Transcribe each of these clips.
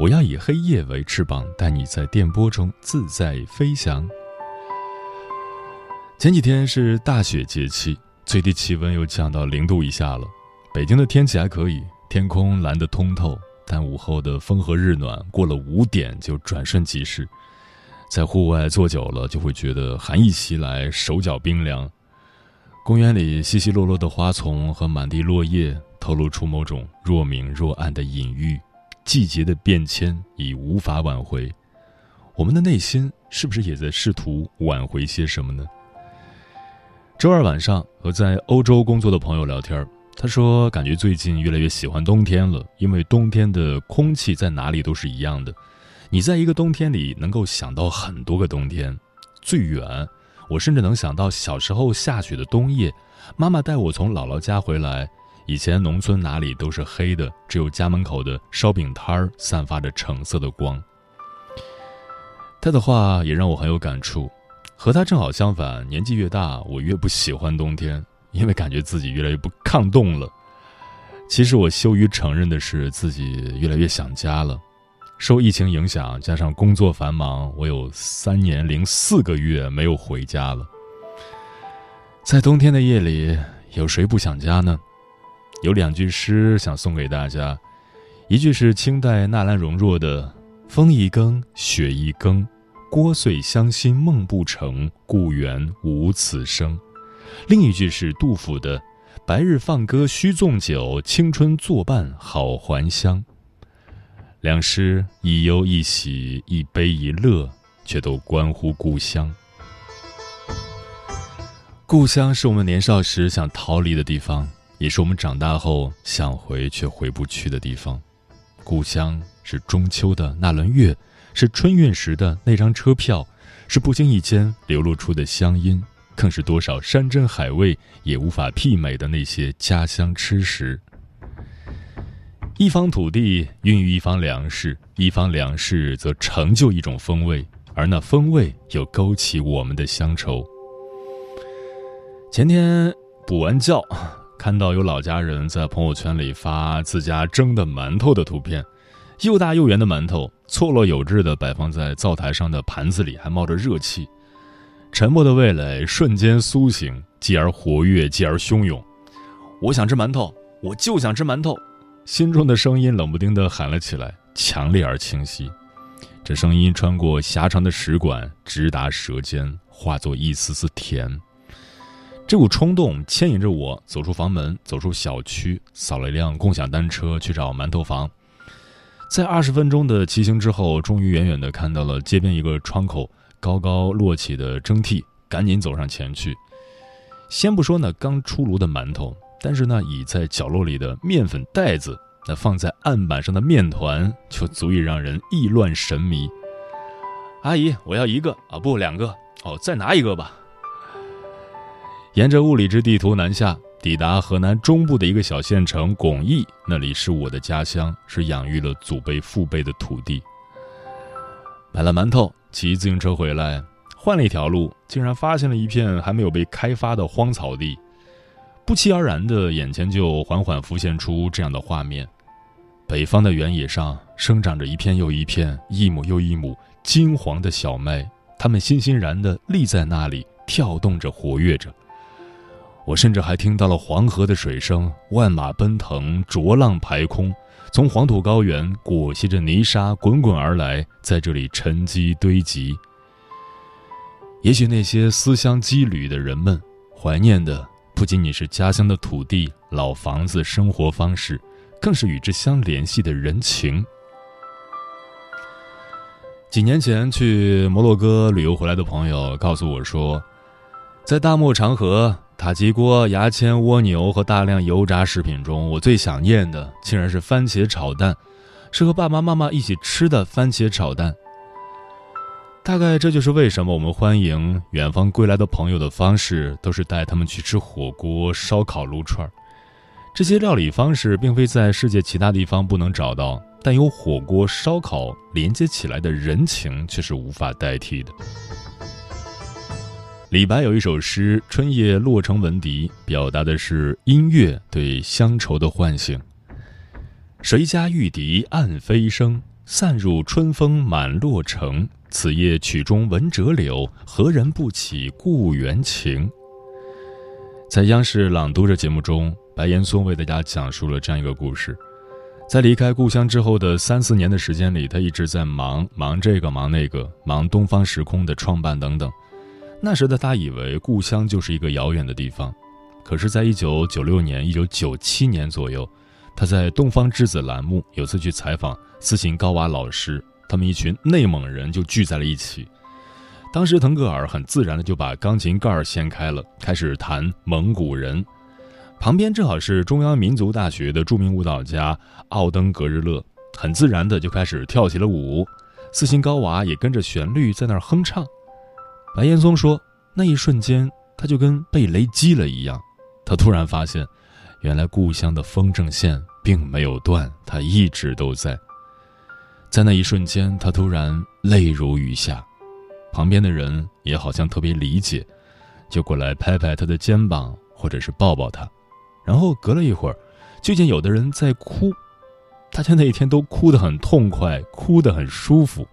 我要以黑夜为翅膀，带你在电波中自在飞翔。前几天是大雪节气，最低气温又降到零度以下了。北京的天气还可以，天空蓝得通透，但午后的风和日暖过了五点就转瞬即逝。在户外坐久了，就会觉得寒意袭来，手脚冰凉。公园里稀稀落落的花丛和满地落叶，透露出某种若明若暗的隐喻。季节的变迁已无法挽回，我们的内心是不是也在试图挽回些什么呢？周二晚上和在欧洲工作的朋友聊天，他说感觉最近越来越喜欢冬天了，因为冬天的空气在哪里都是一样的。你在一个冬天里能够想到很多个冬天，最远，我甚至能想到小时候下雪的冬夜，妈妈带我从姥姥家回来，以前农村哪里都是黑的，只有家门口的烧饼摊儿散发着橙色的光。他的话也让我很有感触，和他正好相反，年纪越大，我越不喜欢冬天，因为感觉自己越来越不抗冻了。其实我羞于承认的是，自己越来越想家了。受疫情影响，加上工作繁忙，我有三年零四个月没有回家了。在冬天的夜里，有谁不想家呢？有两句诗想送给大家，一句是清代纳兰容若的“风一更，雪一更，聒碎乡心梦不成，故园无此声”，另一句是杜甫的“白日放歌须纵酒，青春作伴好还乡”。两诗一忧一喜，一悲一乐，却都关乎故乡。故乡是我们年少时想逃离的地方，也是我们长大后想回却回不去的地方。故乡是中秋的那轮月，是春运时的那张车票，是不经意间流露出的乡音，更是多少山珍海味也无法媲美的那些家乡吃食。一方土地孕育一方粮食，一方粮食则成就一种风味，而那风味又勾起我们的乡愁。前天补完觉，看到有老家人在朋友圈里发自家蒸的馒头的图片，又大又圆的馒头，错落有致的摆放在灶台上的盘子里，还冒着热气。沉默的味蕾瞬间苏醒，继而活跃，继而汹涌。我想吃馒头，我就想吃馒头。心中的声音冷不丁地喊了起来，强烈而清晰。这声音穿过狭长的食管，直达舌尖，化作一丝丝甜。这股冲动牵引着我走出房门，走出小区，扫了一辆共享单车去找馒头房。在二十分钟的骑行之后，终于远远地看到了街边一个窗口高高摞起的蒸屉，赶紧走上前去。先不说那刚出炉的馒头。但是那倚在角落里的面粉袋子，那放在案板上的面团，就足以让人意乱神迷。阿姨，我要一个啊，不两个哦，再拿一个吧。沿着物理之地图南下，抵达河南中部的一个小县城巩义，那里是我的家乡，是养育了祖辈父辈的土地。买了馒头，骑自行车回来，换了一条路，竟然发现了一片还没有被开发的荒草地。不期而然的，眼前就缓缓浮现出这样的画面：北方的原野上生长着一片又一片、一亩又一亩金黄的小麦，它们欣欣然地立在那里，跳动着，活跃着。我甚至还听到了黄河的水声，万马奔腾，浊浪排空，从黄土高原裹挟着泥沙滚滚而来，在这里沉积堆积。也许那些思乡羁旅的人们，怀念的不仅仅是家乡的土地、老房子、生活方式，更是与之相联系的人情。几年前去摩洛哥旅游回来的朋友告诉我说，在大漠长河、塔吉锅、牙签、蜗牛和大量油炸食品中，我最想念的竟然是番茄炒蛋，是和爸爸妈妈一起吃的番茄炒蛋。大概这就是为什么我们欢迎远方归来的朋友的方式，都是带他们去吃火锅、烧烤、撸串儿。这些料理方式并非在世界其他地方不能找到，但由火锅、烧烤连接起来的人情却是无法代替的。李白有一首诗《春夜洛城闻笛》，表达的是音乐对乡愁的唤醒。谁家玉笛暗飞声，散入春风满洛城。此夜曲中闻折柳，何人不起故园情？在央视《朗读者》节目中，白岩松为大家讲述了这样一个故事：在离开故乡之后的三四年的时间里，他一直在忙，忙这个，忙那个，忙东方时空的创办等等。那时的他以为故乡就是一个遥远的地方，可是，在一九九六年、一九九七年左右，他在《东方之子》栏目有次去采访斯琴高娃老师。他们一群内蒙人就聚在了一起。当时腾格尔很自然的就把钢琴盖儿掀开了，开始弹蒙古人。旁边正好是中央民族大学的著名舞蹈家奥登格日勒，很自然的就开始跳起了舞。斯琴高娃也跟着旋律在那儿哼唱。白岩松说，那一瞬间他就跟被雷击了一样，他突然发现，原来故乡的风筝线并没有断，它一直都在。在那一瞬间，他突然泪如雨下，旁边的人也好像特别理解，就过来拍拍他的肩膀，或者是抱抱他。然后隔了一会儿，就见有的人在哭，大家那一天都哭得很痛快，哭得很舒服。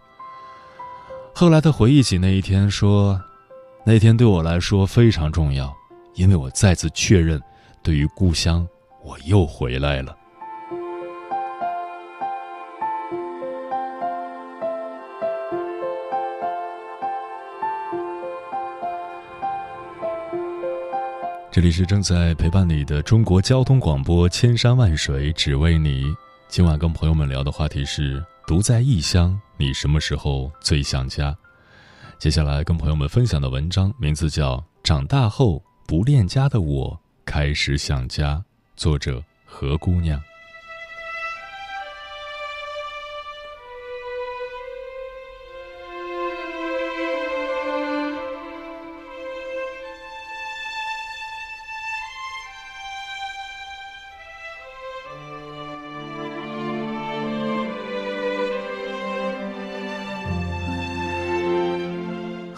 后来他回忆起那一天，说：“那天对我来说非常重要，因为我再次确认，对于故乡，我又回来了。”这里是正在陪伴你的中国交通广播，千山万水只为你。今晚跟朋友们聊的话题是：独在异乡，你什么时候最想家？接下来跟朋友们分享的文章名字叫《长大后不恋家的我开始想家》，作者何姑娘。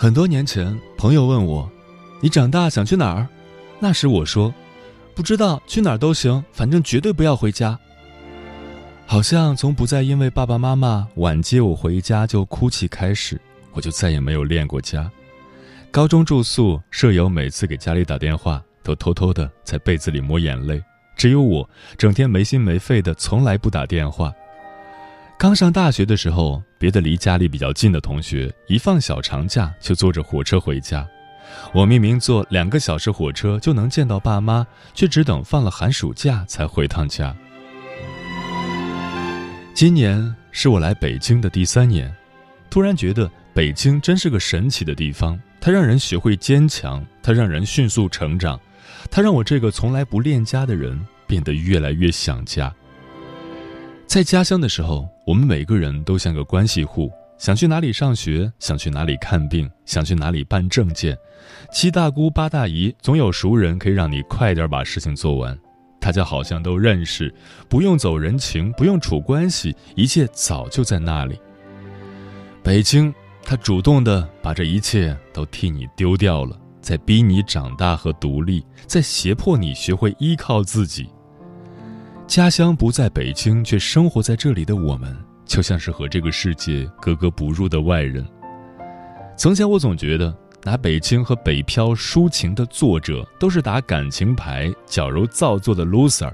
很多年前，朋友问我：“你长大想去哪儿？”那时我说：“不知道，去哪儿都行，反正绝对不要回家。”好像从不再因为爸爸妈妈晚接我回家就哭泣开始，我就再也没有恋过家。高中住宿，舍友每次给家里打电话，都偷偷的在被子里抹眼泪，只有我整天没心没肺的，从来不打电话。刚上大学的时候，别的离家里比较近的同学一放小长假就坐着火车回家，我明明坐两个小时火车就能见到爸妈，却只等放了寒暑假才回趟家。今年是我来北京的第三年，突然觉得北京真是个神奇的地方，它让人学会坚强，它让人迅速成长，它让我这个从来不恋家的人变得越来越想家。在家乡的时候，我们每个人都像个关系户，想去哪里上学，想去哪里看病，想去哪里办证件，七大姑八大姨总有熟人可以让你快点把事情做完。大家好像都认识，不用走人情，不用处关系，一切早就在那里。北京，他主动的把这一切都替你丢掉了，在逼你长大和独立，在胁迫你学会依靠自己。家乡不在北京，却生活在这里的我们，就像是和这个世界格格不入的外人。从前我总觉得，拿北京和北漂抒情的作者都是打感情牌、矫揉造作的 loser。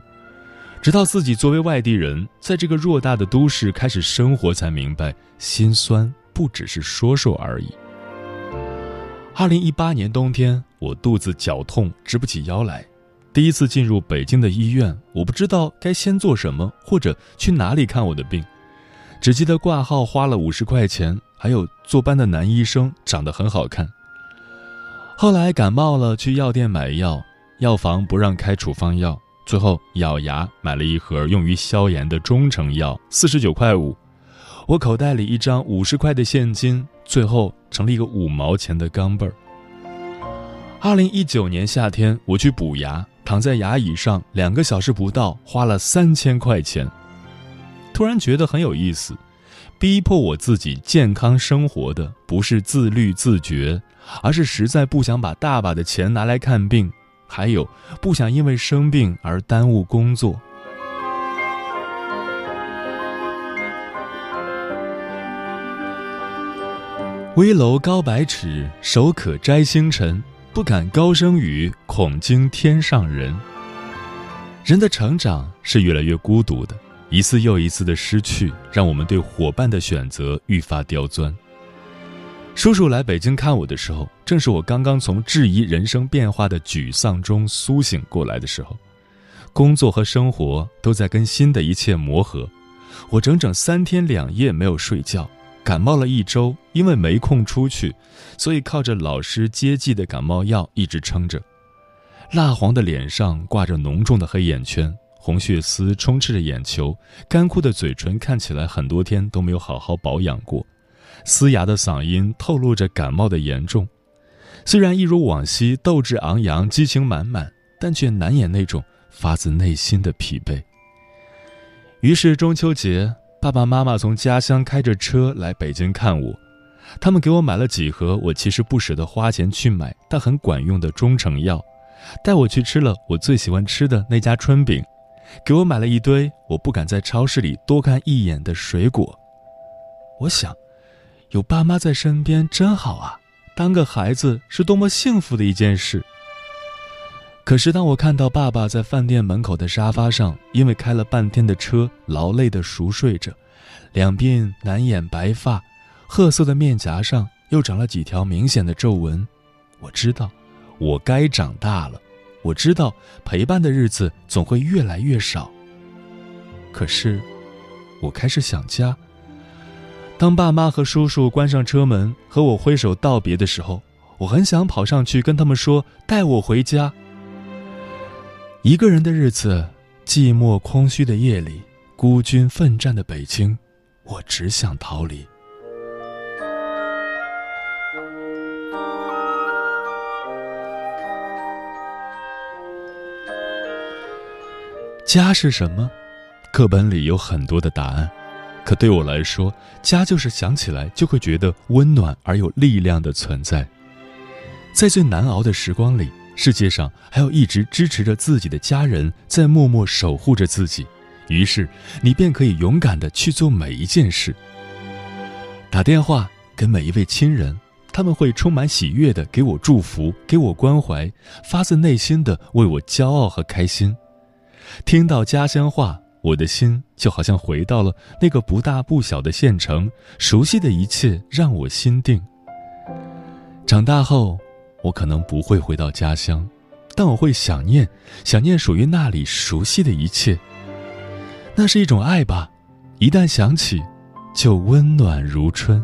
直到自己作为外地人，在这个偌大的都市开始生活，才明白心酸不只是说说而已。二零一八年冬天，我肚子绞痛，直不起腰来。第一次进入北京的医院，我不知道该先做什么，或者去哪里看我的病，只记得挂号花了五十块钱，还有坐班的男医生长得很好看。后来感冒了，去药店买药，药房不让开处方药。最后咬牙买了一盒用于消炎的中成药，四十九块五。我口袋里一张五十块的现金，最后成了一个五毛钱的钢镚儿。二零一九年夏天，我去补牙，躺在牙椅上两个小时不到，花了三千块钱。突然觉得很有意思，逼迫我自己健康生活的不是自律自觉，而是实在不想把大把的钱拿来看病。还有，不想因为生病而耽误工作。危楼高百尺，手可摘星辰。不敢高声语，恐惊天上人。人的成长是越来越孤独的，一次又一次的失去，让我们对伙伴的选择愈发刁钻。叔叔来北京看我的时候，正是我刚刚从质疑人生变化的沮丧中苏醒过来的时候。工作和生活都在跟新的一切磨合，我整整三天两夜没有睡觉，感冒了一周，因为没空出去，所以靠着老师接济的感冒药一直撑着。蜡黄的脸上挂着浓重的黑眼圈，红血丝充斥着眼球，干枯的嘴唇看起来很多天都没有好好保养过。嘶哑的嗓音透露着感冒的严重，虽然一如往昔斗志昂扬、激情满满，但却难掩那种发自内心的疲惫。于是中秋节，爸爸妈妈从家乡开着车来北京看我，他们给我买了几盒我其实不舍得花钱去买但很管用的中成药，带我去吃了我最喜欢吃的那家春饼，给我买了一堆我不敢在超市里多看一眼的水果。我想。有爸妈在身边真好啊！当个孩子是多么幸福的一件事。可是当我看到爸爸在饭店门口的沙发上，因为开了半天的车，劳累的熟睡着，两鬓难掩白发，褐色的面颊上又长了几条明显的皱纹，我知道，我该长大了。我知道陪伴的日子总会越来越少。可是，我开始想家。当爸妈和叔叔关上车门和我挥手道别的时候，我很想跑上去跟他们说：“带我回家。”一个人的日子，寂寞空虚的夜里，孤军奋战的北京，我只想逃离。家是什么？课本里有很多的答案。可对我来说，家就是想起来就会觉得温暖而有力量的存在。在最难熬的时光里，世界上还有一直支持着自己的家人在默默守护着自己，于是你便可以勇敢的去做每一件事。打电话给每一位亲人，他们会充满喜悦的给我祝福，给我关怀，发自内心的为我骄傲和开心。听到家乡话。我的心就好像回到了那个不大不小的县城，熟悉的一切让我心定。长大后，我可能不会回到家乡，但我会想念，想念属于那里熟悉的一切。那是一种爱吧，一旦想起，就温暖如春。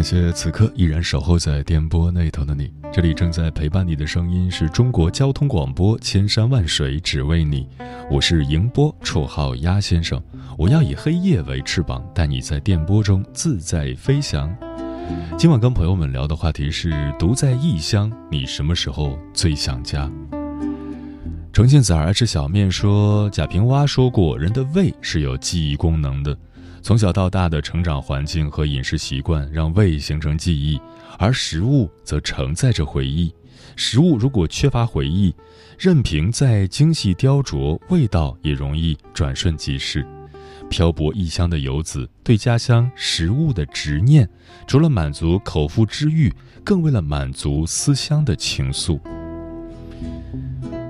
感谢此刻依然守候在电波那头的你。这里正在陪伴你的声音是中国交通广播，千山万水只为你。我是迎波，绰号鸭先生。我要以黑夜为翅膀，带你在电波中自在飞翔。今晚跟朋友们聊的话题是：独在异乡，你什么时候最想家？重庆崽儿爱吃小面说，贾平凹说过，人的胃是有记忆功能的。从小到大的成长环境和饮食习惯让胃形成记忆，而食物则承载着回忆。食物如果缺乏回忆，任凭再精细雕琢，味道也容易转瞬即逝。漂泊异乡的游子对家乡食物的执念，除了满足口腹之欲，更为了满足思乡的情愫。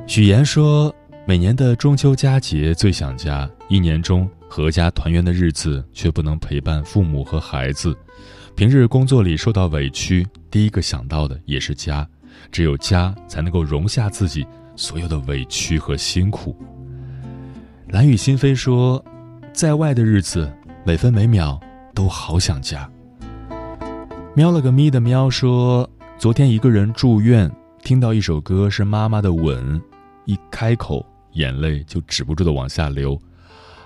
许岩说：“每年的中秋佳节最想家，一年中。”阖家团圆的日子，却不能陪伴父母和孩子。平日工作里受到委屈，第一个想到的也是家。只有家，才能够容下自己所有的委屈和辛苦。蓝雨心飞说，在外的日子，每分每秒都好想家。喵了个咪的喵说，昨天一个人住院，听到一首歌是妈妈的吻，一开口，眼泪就止不住的往下流。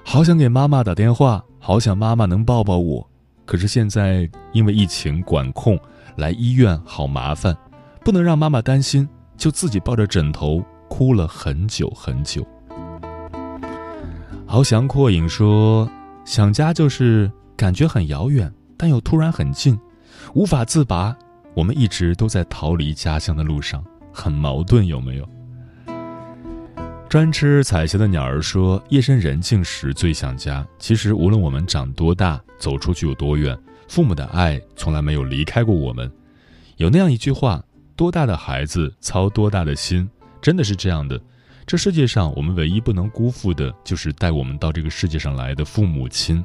好想给妈妈打电话，好想妈妈能抱抱我，可是现在因为疫情管控，来医院好麻烦，不能让妈妈担心，就自己抱着枕头哭了很久很久。翱翔阔影说：“想家就是感觉很遥远，但又突然很近，无法自拔。我们一直都在逃离家乡的路上，很矛盾，有没有？”专吃彩霞的鸟儿说：“夜深人静时最想家。其实无论我们长多大，走出去有多远，父母的爱从来没有离开过我们。有那样一句话：多大的孩子操多大的心，真的是这样的。这世界上我们唯一不能辜负的，就是带我们到这个世界上来的父母亲。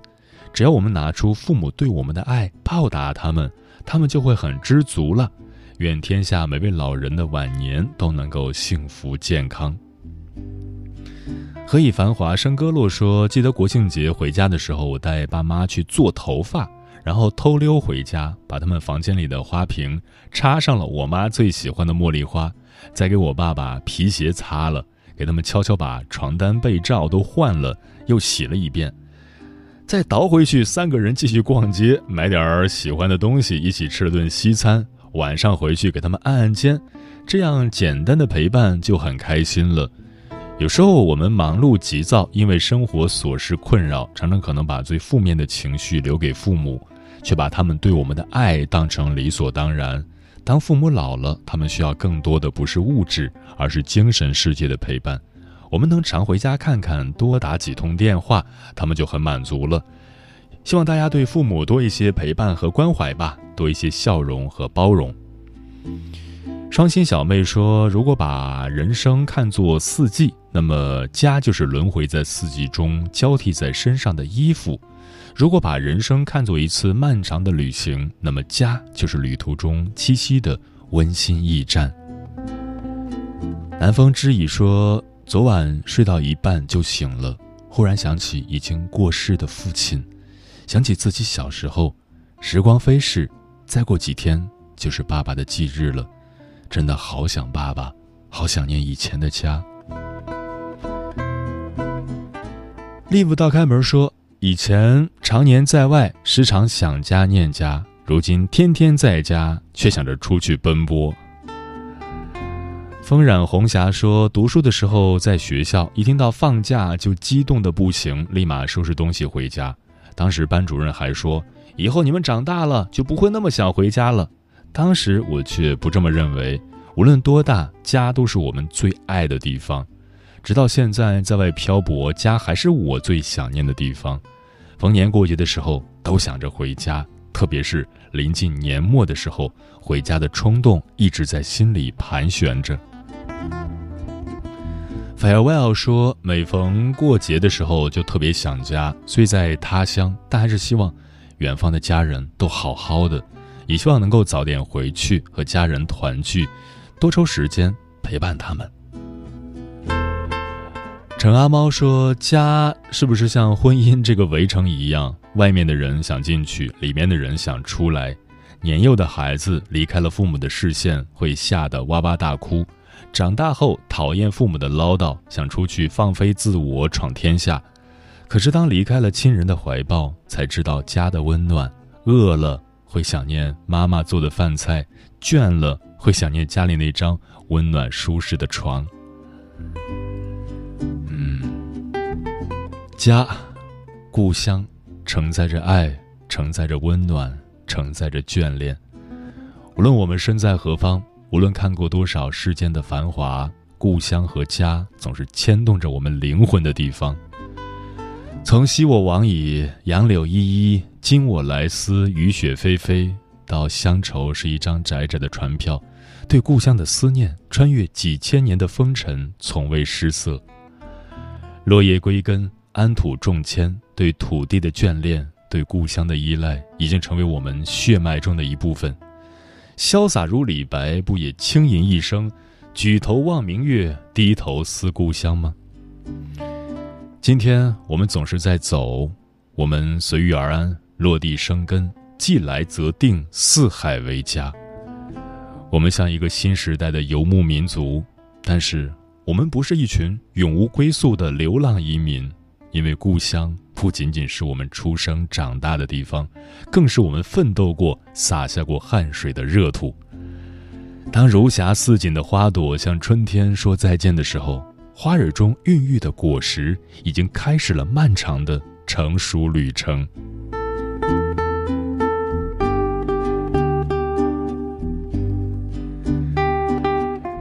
只要我们拿出父母对我们的爱报答他们，他们就会很知足了。愿天下每位老人的晚年都能够幸福健康。”何以繁华笙歌落说，记得国庆节回家的时候，我带爸妈去做头发，然后偷溜回家，把他们房间里的花瓶插上了我妈最喜欢的茉莉花，再给我爸把皮鞋擦了，给他们悄悄把床单被罩都换了，又洗了一遍，再倒回去，三个人继续逛街，买点儿喜欢的东西，一起吃了顿西餐，晚上回去给他们按按肩，这样简单的陪伴就很开心了。有时候我们忙碌急躁，因为生活琐事困扰，常常可能把最负面的情绪留给父母，却把他们对我们的爱当成理所当然。当父母老了，他们需要更多的不是物质，而是精神世界的陪伴。我们能常回家看看，多打几通电话，他们就很满足了。希望大家对父母多一些陪伴和关怀吧，多一些笑容和包容。双心小妹说：“如果把人生看作四季，那么家就是轮回在四季中交替在身上的衣服；如果把人生看作一次漫长的旅行，那么家就是旅途中栖息的温馨驿站。”南风知已说：“昨晚睡到一半就醒了，忽然想起已经过世的父亲，想起自己小时候，时光飞逝，再过几天就是爸爸的忌日了。”真的好想爸爸，好想念以前的家。live 倒开门说：“以前常年在外，时常想家念家；如今天天在家，却想着出去奔波。”风染红霞说：“读书的时候在学校，一听到放假就激动的不行，立马收拾东西回家。当时班主任还说，以后你们长大了就不会那么想回家了。”当时我却不这么认为，无论多大，家都是我们最爱的地方。直到现在，在外漂泊，家还是我最想念的地方。逢年过节的时候，都想着回家，特别是临近年末的时候，回家的冲动一直在心里盘旋着。Farewell 说，每逢过节的时候就特别想家，虽在他乡，但还是希望远方的家人都好好的。也希望能够早点回去和家人团聚，多抽时间陪伴他们。陈阿猫说：“家是不是像婚姻这个围城一样，外面的人想进去，里面的人想出来？年幼的孩子离开了父母的视线，会吓得哇哇大哭；长大后讨厌父母的唠叨，想出去放飞自我闯天下。可是当离开了亲人的怀抱，才知道家的温暖。饿了会想念妈妈做的饭菜，倦了会想念家里那张温暖舒适的床。嗯，家，故乡，承载着爱，承载着温暖。承载着眷恋，无论我们身在何方，无论看过多少世间的繁华，故乡和家总是牵动着我们灵魂的地方。从昔我往矣，杨柳依依；今我来思，雨雪霏霏。到乡愁是一张窄窄的船票，对故乡的思念穿越几千年的风尘，从未失色。落叶归根，安土重迁，对土地的眷恋。对故乡的依赖已经成为我们血脉中的一部分。潇洒如李白，不也轻吟一声“举头望明月，低头思故乡”吗？今天我们总是在走，我们随遇而安，落地生根，既来则定，四海为家。我们像一个新时代的游牧民族，但是我们不是一群永无归宿的流浪移民。因为故乡不仅仅是我们出生长大的地方，更是我们奋斗过、洒下过汗水的热土。当如霞似锦的花朵向春天说再见的时候，花蕊中孕育的果实已经开始了漫长的成熟旅程。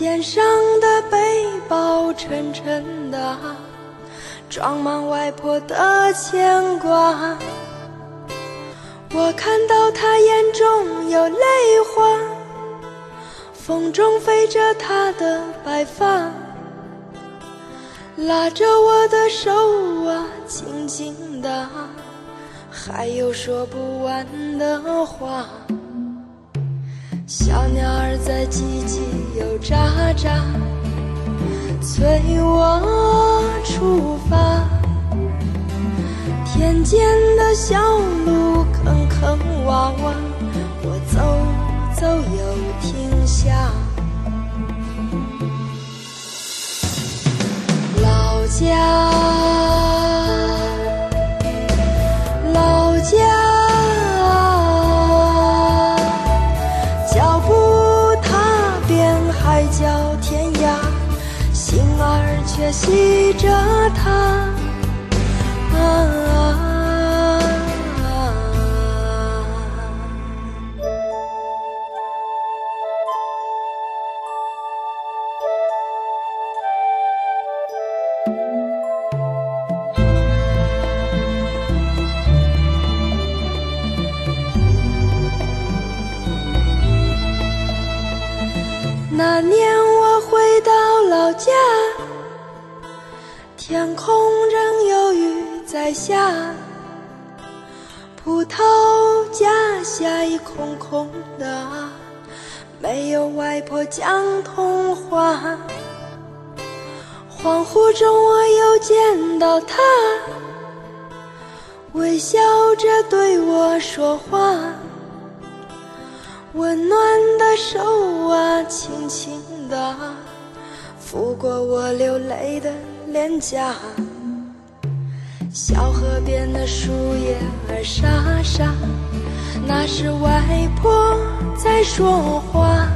肩上的背包沉沉的，装满外婆的牵挂。我看到她眼中有泪花，风中飞着她的白发，拉着我的手啊，轻轻的，还有说不完的话。小鸟儿在叽叽又喳喳，催我出发。田间的小路坑坑洼洼，我走走又停下。老家。记着他。讲童话。恍惚中我又见到她，微笑着对我说话，温暖的手啊，轻轻地抚过我流泪的。脸颊，小河边的树叶儿沙沙，那是外婆在说话。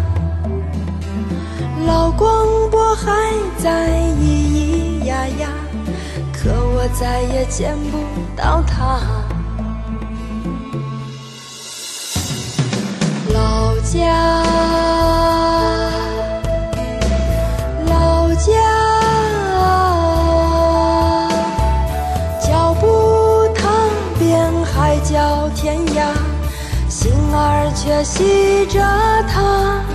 老广播还在咿咿呀呀可我再也见不到它老家老家啊脚步踏遍海角天涯心儿却系着它